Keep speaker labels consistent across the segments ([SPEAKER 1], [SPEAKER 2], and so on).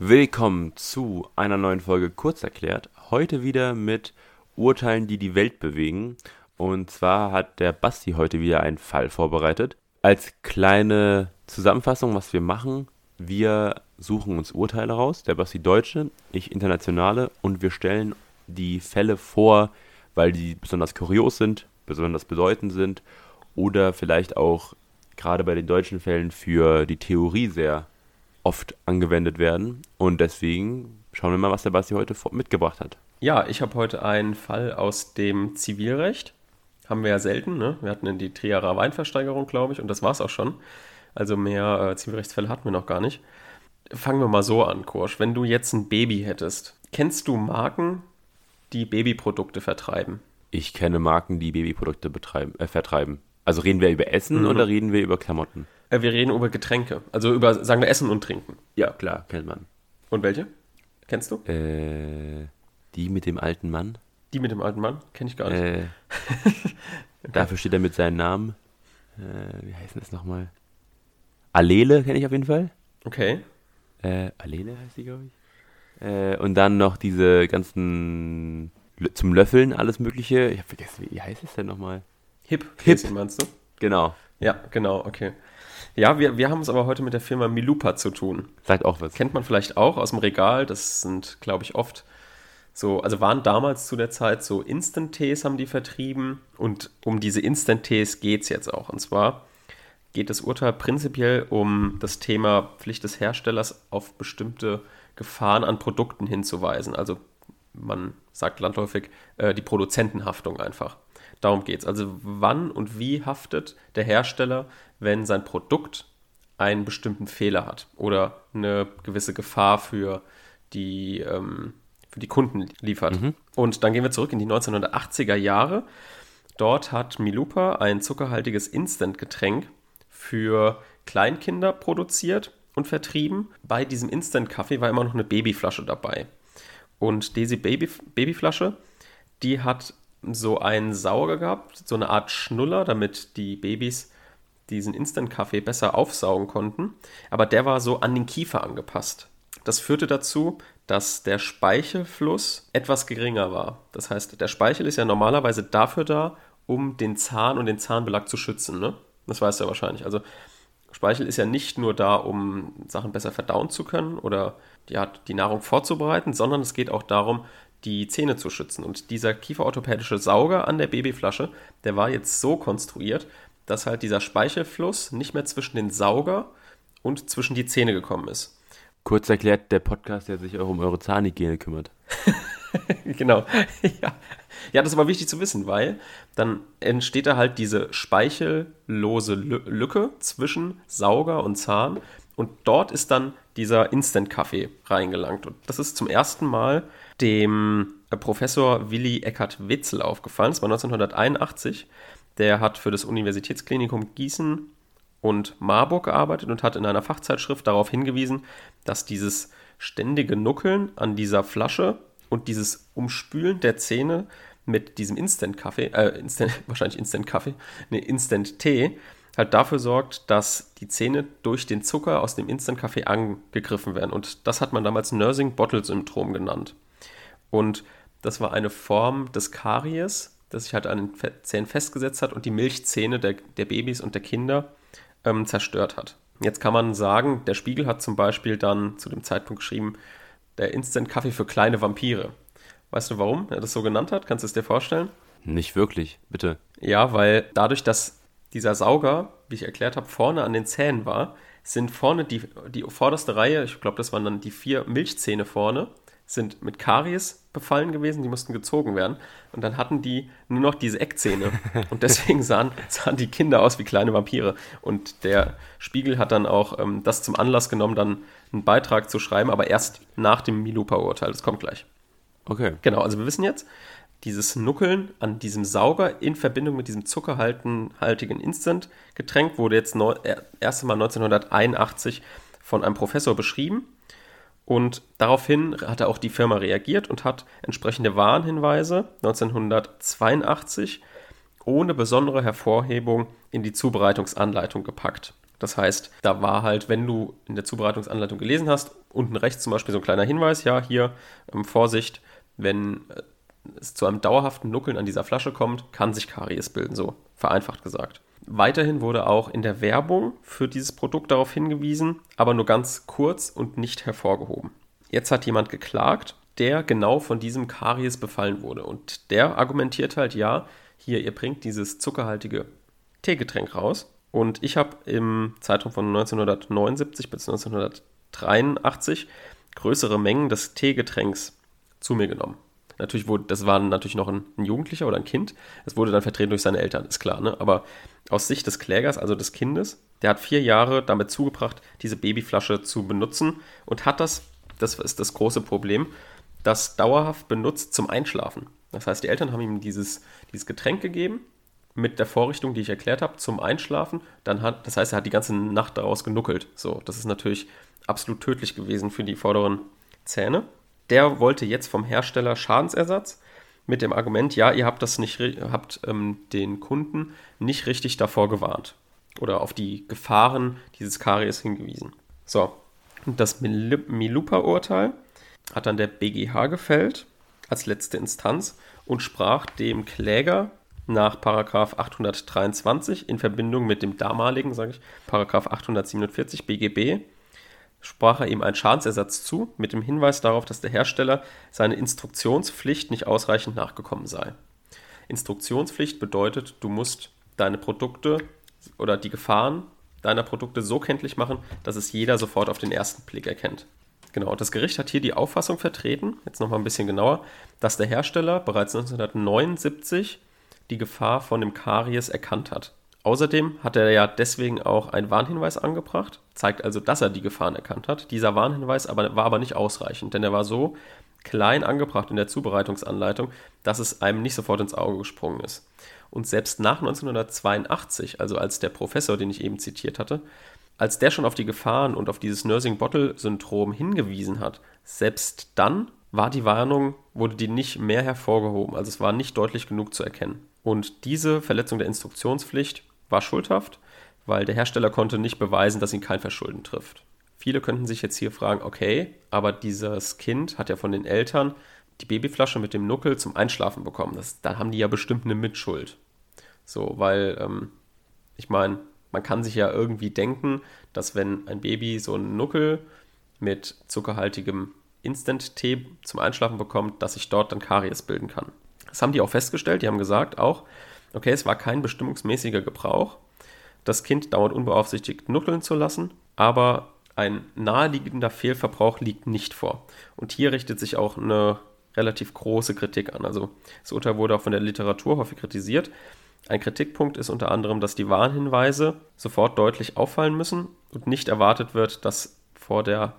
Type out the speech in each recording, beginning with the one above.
[SPEAKER 1] Willkommen zu einer neuen Folge Kurzerklärt. Heute wieder mit Urteilen, die die Welt bewegen. Und zwar hat der Basti heute wieder einen Fall vorbereitet. Als kleine Zusammenfassung, was wir machen. Wir suchen uns Urteile raus. Der Basti Deutsche, ich Internationale. Und wir stellen die Fälle vor, weil die besonders kurios sind, besonders bedeutend sind oder vielleicht auch gerade bei den deutschen Fällen für die Theorie sehr oft angewendet werden. Und deswegen schauen wir mal, was der Basti heute mitgebracht hat.
[SPEAKER 2] Ja, ich habe heute einen Fall aus dem Zivilrecht. Haben wir ja selten. Ne? Wir hatten die Trierer Weinversteigerung, glaube ich, und das war es auch schon. Also mehr äh, Zivilrechtsfälle hatten wir noch gar nicht. Fangen wir mal so an, Kursch. Wenn du jetzt ein Baby hättest, kennst du Marken, die Babyprodukte vertreiben?
[SPEAKER 1] Ich kenne Marken, die Babyprodukte betreiben, äh, vertreiben. Also reden wir über Essen mhm. oder reden wir über Klamotten?
[SPEAKER 2] Äh, wir reden über Getränke. Also über, sagen wir, Essen und Trinken.
[SPEAKER 1] Ja, klar, kennt man.
[SPEAKER 2] Und welche? Kennst du?
[SPEAKER 1] Äh, die mit dem alten Mann.
[SPEAKER 2] Die mit dem alten Mann? Kenne ich gar nicht. Äh,
[SPEAKER 1] okay. Dafür steht er mit seinem Namen. Äh, wie heißt das nochmal? Allele kenne ich auf jeden Fall.
[SPEAKER 2] Okay.
[SPEAKER 1] Äh, Allele heißt die, glaube ich. Äh, und dann noch diese ganzen zum Löffeln, alles Mögliche. Ich habe vergessen, wie heißt es denn nochmal?
[SPEAKER 2] Hip. Hip. meinst du?
[SPEAKER 1] Genau.
[SPEAKER 2] Ja, genau, okay. Ja, wir, wir haben es aber heute mit der Firma Milupa zu tun.
[SPEAKER 1] Sagt auch was.
[SPEAKER 2] Kennt man vielleicht auch aus dem Regal. Das sind, glaube ich, oft so, also waren damals zu der Zeit so Instant-Tees haben die vertrieben. Und um diese Instant-Tees geht es jetzt auch. Und zwar geht das Urteil prinzipiell um das Thema Pflicht des Herstellers auf bestimmte Gefahren an Produkten hinzuweisen. Also man sagt landläufig äh, die Produzentenhaftung einfach. Darum geht es. Also wann und wie haftet der Hersteller, wenn sein Produkt einen bestimmten Fehler hat oder eine gewisse Gefahr für die, ähm, für die Kunden liefert. Mhm. Und dann gehen wir zurück in die 1980er Jahre. Dort hat Milupa ein zuckerhaltiges Instant-Getränk für Kleinkinder produziert und vertrieben. Bei diesem Instant-Kaffee war immer noch eine Babyflasche dabei. Und diese Baby Babyflasche, die hat so einen Sauger gehabt, so eine Art Schnuller, damit die Babys diesen Instant-Kaffee besser aufsaugen konnten. Aber der war so an den Kiefer angepasst. Das führte dazu, dass der Speichelfluss etwas geringer war. Das heißt, der Speichel ist ja normalerweise dafür da, um den Zahn und den Zahnbelag zu schützen. Ne? Das weißt du ja wahrscheinlich. Also Speichel ist ja nicht nur da, um Sachen besser verdauen zu können oder ja, die Nahrung vorzubereiten, sondern es geht auch darum, die Zähne zu schützen. Und dieser kieferorthopädische Sauger an der Babyflasche, der war jetzt so konstruiert, dass halt dieser Speichelfluss nicht mehr zwischen den Sauger und zwischen die Zähne gekommen ist.
[SPEAKER 1] Kurz erklärt, der Podcast, der sich auch um eure Zahnhygiene kümmert.
[SPEAKER 2] genau. ja. ja, das ist aber wichtig zu wissen, weil dann entsteht da halt diese speichellose Lücke zwischen Sauger und Zahn und dort ist dann dieser Instant-Kaffee reingelangt. Und das ist zum ersten Mal dem äh, Professor Willi Eckhard Witzel aufgefallen. Das war 1981. Der hat für das Universitätsklinikum Gießen und Marburg gearbeitet und hat in einer Fachzeitschrift darauf hingewiesen, dass dieses ständige Nuckeln an dieser Flasche und dieses Umspülen der Zähne mit diesem Instant-Kaffee, äh, Instant, wahrscheinlich Instant-Kaffee, ne, Instant-Tee, halt dafür sorgt, dass die Zähne durch den Zucker aus dem Instant-Kaffee angegriffen werden. Und das hat man damals Nursing Bottle Syndrom genannt. Und das war eine Form des Karies, das sich halt an den Zähnen festgesetzt hat und die Milchzähne der, der Babys und der Kinder ähm, zerstört hat. Jetzt kann man sagen, der Spiegel hat zum Beispiel dann zu dem Zeitpunkt geschrieben, der Instant-Kaffee für kleine Vampire. Weißt du, warum er das so genannt hat? Kannst du es dir vorstellen?
[SPEAKER 1] Nicht wirklich, bitte.
[SPEAKER 2] Ja, weil dadurch, dass dieser Sauger, wie ich erklärt habe, vorne an den Zähnen war, sind vorne die, die vorderste Reihe, ich glaube, das waren dann die vier Milchzähne vorne, sind mit Karies befallen gewesen, die mussten gezogen werden. Und dann hatten die nur noch diese Eckzähne. Und deswegen sahen, sahen die Kinder aus wie kleine Vampire. Und der Spiegel hat dann auch ähm, das zum Anlass genommen, dann einen Beitrag zu schreiben, aber erst nach dem Milupa-Urteil. Das kommt gleich.
[SPEAKER 1] Okay.
[SPEAKER 2] Genau, also wir wissen jetzt, dieses Nuckeln an diesem Sauger in Verbindung mit diesem zuckerhaltigen Instant-Getränk wurde jetzt neu, erst einmal 1981 von einem Professor beschrieben und daraufhin hat auch die Firma reagiert und hat entsprechende Warnhinweise 1982 ohne besondere Hervorhebung in die Zubereitungsanleitung gepackt. Das heißt, da war halt, wenn du in der Zubereitungsanleitung gelesen hast, unten rechts zum Beispiel so ein kleiner Hinweis, ja, hier, ähm, Vorsicht, wenn äh, es zu einem dauerhaften Nuckeln an dieser Flasche kommt, kann sich Karies bilden, so vereinfacht gesagt. Weiterhin wurde auch in der Werbung für dieses Produkt darauf hingewiesen, aber nur ganz kurz und nicht hervorgehoben. Jetzt hat jemand geklagt, der genau von diesem Karies befallen wurde. Und der argumentiert halt, ja, hier, ihr bringt dieses zuckerhaltige Teegetränk raus. Und ich habe im Zeitraum von 1979 bis 1983 größere Mengen des Teegetränks zu mir genommen. Natürlich wurde, das war natürlich noch ein, ein, Jugendlicher oder ein Kind. Es wurde dann vertreten durch seine Eltern, ist klar. Ne? Aber aus Sicht des Klägers, also des Kindes, der hat vier Jahre damit zugebracht, diese Babyflasche zu benutzen und hat das, das ist das große Problem, das dauerhaft benutzt zum Einschlafen. Das heißt, die Eltern haben ihm dieses, dieses Getränk gegeben mit der Vorrichtung, die ich erklärt habe, zum Einschlafen. Dann hat, das heißt, er hat die ganze Nacht daraus genuckelt. So, das ist natürlich absolut tödlich gewesen für die vorderen Zähne der wollte jetzt vom Hersteller Schadensersatz mit dem Argument, ja, ihr habt das nicht, habt ähm, den Kunden nicht richtig davor gewarnt oder auf die Gefahren dieses Karies hingewiesen. So, und das Milupa-Urteil hat dann der BGH gefällt als letzte Instanz und sprach dem Kläger nach Paragraf 823 in Verbindung mit dem damaligen, sage ich, Paragraph 847 BGB sprach er ihm einen Schadensersatz zu, mit dem Hinweis darauf, dass der Hersteller seine Instruktionspflicht nicht ausreichend nachgekommen sei. Instruktionspflicht bedeutet, du musst deine Produkte oder die Gefahren deiner Produkte so kenntlich machen, dass es jeder sofort auf den ersten Blick erkennt. Genau, das Gericht hat hier die Auffassung vertreten, jetzt nochmal ein bisschen genauer, dass der Hersteller bereits 1979 die Gefahr von dem Karies erkannt hat. Außerdem hat er ja deswegen auch einen Warnhinweis angebracht, zeigt also, dass er die Gefahren erkannt hat. Dieser Warnhinweis aber, war aber nicht ausreichend, denn er war so klein angebracht in der Zubereitungsanleitung, dass es einem nicht sofort ins Auge gesprungen ist. Und selbst nach 1982, also als der Professor, den ich eben zitiert hatte, als der schon auf die Gefahren und auf dieses Nursing-Bottle-Syndrom hingewiesen hat, selbst dann war die Warnung, wurde die nicht mehr hervorgehoben, also es war nicht deutlich genug zu erkennen. Und diese Verletzung der Instruktionspflicht war schuldhaft, weil der Hersteller konnte nicht beweisen, dass ihn kein Verschulden trifft. Viele könnten sich jetzt hier fragen, okay, aber dieses Kind hat ja von den Eltern die Babyflasche mit dem Nuckel zum Einschlafen bekommen. Das, da haben die ja bestimmt eine Mitschuld. So, weil, ähm, ich meine, man kann sich ja irgendwie denken, dass wenn ein Baby so einen Nuckel mit zuckerhaltigem Instant-Tee zum Einschlafen bekommt, dass sich dort dann Karies bilden kann. Das haben die auch festgestellt. Die haben gesagt auch, okay, es war kein bestimmungsmäßiger Gebrauch, das Kind dauernd unbeaufsichtigt nuckeln zu lassen, aber ein naheliegender Fehlverbrauch liegt nicht vor. Und hier richtet sich auch eine relativ große Kritik an. Also das Urteil wurde auch von der Literatur häufig kritisiert. Ein Kritikpunkt ist unter anderem, dass die Warnhinweise sofort deutlich auffallen müssen und nicht erwartet wird, dass vor der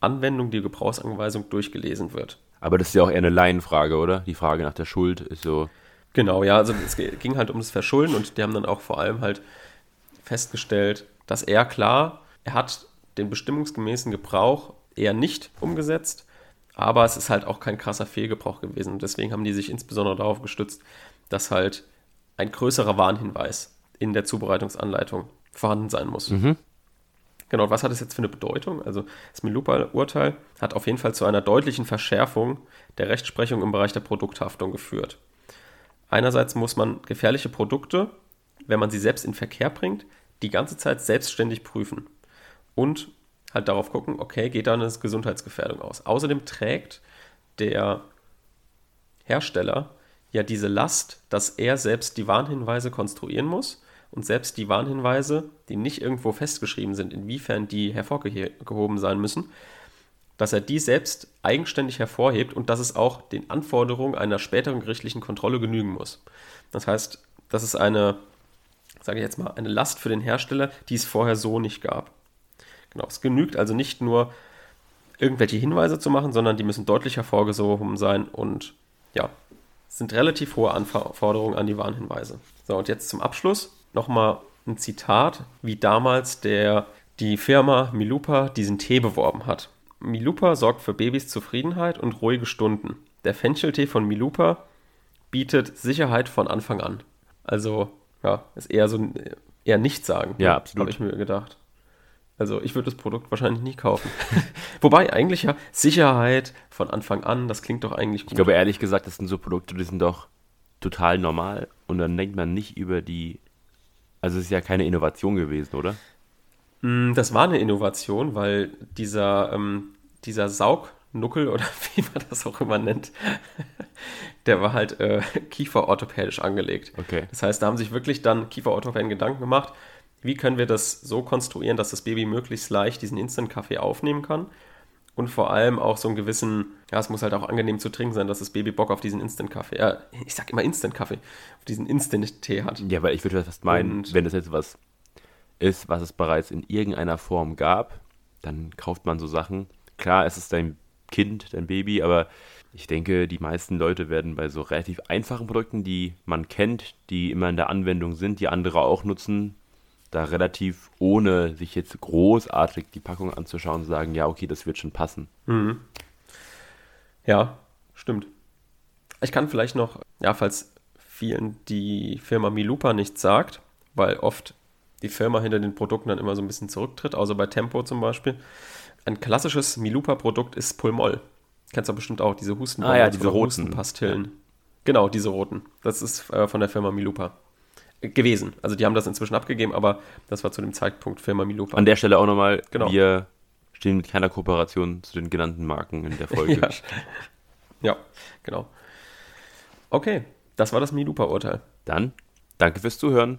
[SPEAKER 2] Anwendung die Gebrauchsanweisung durchgelesen wird.
[SPEAKER 1] Aber das ist ja auch eher eine Laienfrage, oder? Die Frage nach der Schuld ist so.
[SPEAKER 2] Genau, ja, also es ging halt um das Verschulden und die haben dann auch vor allem halt festgestellt, dass er klar, er hat den bestimmungsgemäßen Gebrauch eher nicht umgesetzt, aber es ist halt auch kein krasser Fehlgebrauch gewesen. Und deswegen haben die sich insbesondere darauf gestützt, dass halt ein größerer Warnhinweis in der Zubereitungsanleitung vorhanden sein muss. Mhm. Genau, was hat es jetzt für eine Bedeutung? Also das Milupa-Urteil hat auf jeden Fall zu einer deutlichen Verschärfung der Rechtsprechung im Bereich der Produkthaftung geführt. Einerseits muss man gefährliche Produkte, wenn man sie selbst in Verkehr bringt, die ganze Zeit selbstständig prüfen und halt darauf gucken, okay, geht da eine Gesundheitsgefährdung aus. Außerdem trägt der Hersteller ja diese Last, dass er selbst die Warnhinweise konstruieren muss und selbst die Warnhinweise, die nicht irgendwo festgeschrieben sind, inwiefern die hervorgehoben sein müssen, dass er die selbst eigenständig hervorhebt und dass es auch den Anforderungen einer späteren gerichtlichen Kontrolle genügen muss. Das heißt, das ist eine, sage ich jetzt mal, eine Last für den Hersteller, die es vorher so nicht gab. Genau, es genügt also nicht nur irgendwelche Hinweise zu machen, sondern die müssen deutlich hervorgehoben sein und ja, sind relativ hohe Anforderungen an die Warnhinweise. So, und jetzt zum Abschluss nochmal ein Zitat, wie damals der, die Firma Milupa diesen Tee beworben hat. Milupa sorgt für Babys Zufriedenheit und ruhige Stunden. Der Fencheltee von Milupa bietet Sicherheit von Anfang an. Also, ja, ist eher so ein eher nicht sagen.
[SPEAKER 1] Ja, absolut.
[SPEAKER 2] Habe ich mir gedacht. Also ich würde das Produkt wahrscheinlich nie kaufen. Wobei eigentlich ja Sicherheit von Anfang an, das klingt doch eigentlich gut.
[SPEAKER 1] Ich glaube ehrlich gesagt, das sind so Produkte, die sind doch total normal und dann denkt man nicht über die. Also es ist ja keine Innovation gewesen, oder?
[SPEAKER 2] Mm, Das war eine Innovation, weil dieser, ähm, dieser Saugnuckel oder wie man das auch immer nennt, der war halt äh, kieferorthopädisch angelegt.
[SPEAKER 1] Okay.
[SPEAKER 2] Das heißt, da haben sich wirklich dann Kieferorthopäden Gedanken gemacht, wie können wir das so konstruieren, dass das Baby möglichst leicht diesen Instant-Kaffee aufnehmen kann und vor allem auch so einen gewissen, ja, es muss halt auch angenehm zu trinken sein, dass das Baby Bock auf diesen Instant-Kaffee, äh, ich sag immer Instant-Kaffee, auf diesen Instant-Tee hat.
[SPEAKER 1] Ja, weil ich würde fast meinen,
[SPEAKER 2] Und-
[SPEAKER 1] wenn das jetzt was ist, was es bereits in irgendeiner Form gab, dann kauft man so Sachen. Klar, es ist dein Kind, dein Baby, aber ich denke, die meisten Leute werden bei so relativ einfachen Produkten, die man kennt, die immer in der Anwendung sind, die andere auch nutzen, da relativ ohne sich jetzt großartig die Packung anzuschauen, sagen, ja, okay, das wird schon passen.
[SPEAKER 2] Ja, stimmt. Ich kann vielleicht noch, ja, falls vielen die Firma Milupa nichts sagt, weil oft die Firma hinter den Produkten dann immer so ein bisschen zurücktritt, außer bei Tempo zum Beispiel. Ein klassisches Milupa-Produkt ist Pulmol. Kennst du bestimmt auch, diese Husten
[SPEAKER 1] Ah ja, diese roten.
[SPEAKER 2] Hustenpastillen. Genau, diese roten. Das ist äh, von der Firma Milupa äh, gewesen. Also die haben das inzwischen abgegeben, aber das war zu dem Zeitpunkt Firma Milupa.
[SPEAKER 1] An der Stelle auch nochmal,
[SPEAKER 2] Genau.
[SPEAKER 1] wir stehen mit keiner Kooperation zu den genannten Marken in der Folge.
[SPEAKER 2] ja. ja, genau. Okay, das war das Milupa-Urteil.
[SPEAKER 1] Dann danke fürs Zuhören.